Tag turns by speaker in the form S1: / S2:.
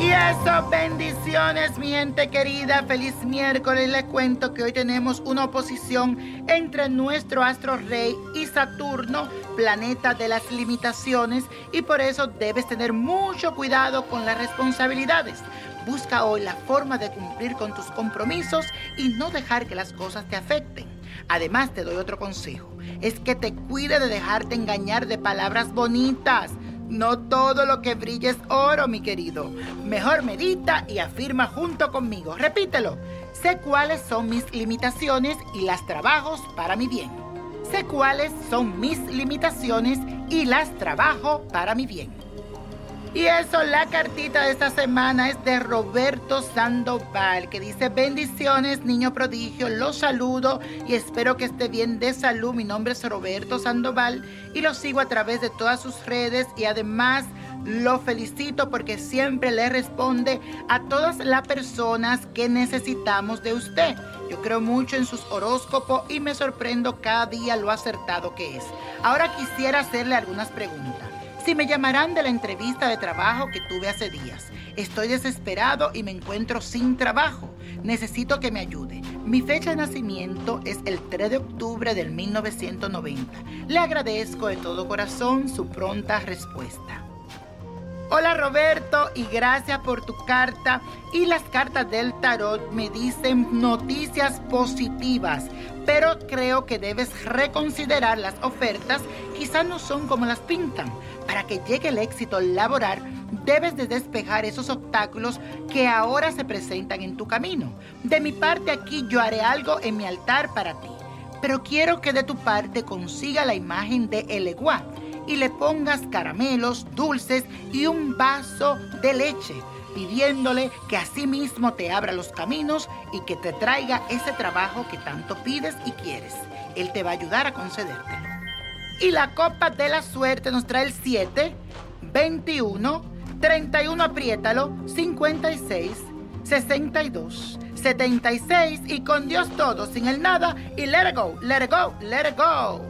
S1: Bueno, bendiciones, mi gente querida. Feliz miércoles. Les cuento que hoy tenemos una oposición entre nuestro astro rey y Saturno, planeta de las limitaciones, y por eso debes tener mucho cuidado con las responsabilidades. Busca hoy la forma de cumplir con tus compromisos y no dejar que las cosas te afecten. Además, te doy otro consejo. Es que te cuide de dejarte engañar de palabras bonitas. No todo lo que brilla es oro, mi querido. Mejor medita y afirma junto conmigo. Repítelo. Sé cuáles son mis limitaciones y las trabajos para mi bien. Sé cuáles son mis limitaciones y las trabajo para mi bien. Y eso, la cartita de esta semana es de Roberto Sandoval, que dice bendiciones, niño prodigio, los saludo y espero que esté bien de salud. Mi nombre es Roberto Sandoval y lo sigo a través de todas sus redes y además lo felicito porque siempre le responde a todas las personas que necesitamos de usted. Yo creo mucho en sus horóscopos y me sorprendo cada día lo acertado que es. Ahora quisiera hacerle algunas preguntas. Si me llamarán de la entrevista de trabajo que tuve hace días. Estoy desesperado y me encuentro sin trabajo. Necesito que me ayude. Mi fecha de nacimiento es el 3 de octubre del 1990. Le agradezco de todo corazón su pronta respuesta. Hola Roberto y gracias por tu carta. Y las cartas del tarot me dicen noticias positivas, pero creo que debes reconsiderar las ofertas. Quizás no son como las pintan. Para que llegue el éxito laboral, debes de despejar esos obstáculos que ahora se presentan en tu camino. De mi parte aquí yo haré algo en mi altar para ti, pero quiero que de tu parte consiga la imagen de El Eguá y le pongas caramelos, dulces y un vaso de leche, pidiéndole que así mismo te abra los caminos y que te traiga ese trabajo que tanto pides y quieres. Él te va a ayudar a concedértelo. Y la copa de la suerte nos trae el 7, 21, 31, apriétalo, 56, 62, 76 y con Dios todo, sin el nada y let it go, let it go, let it go.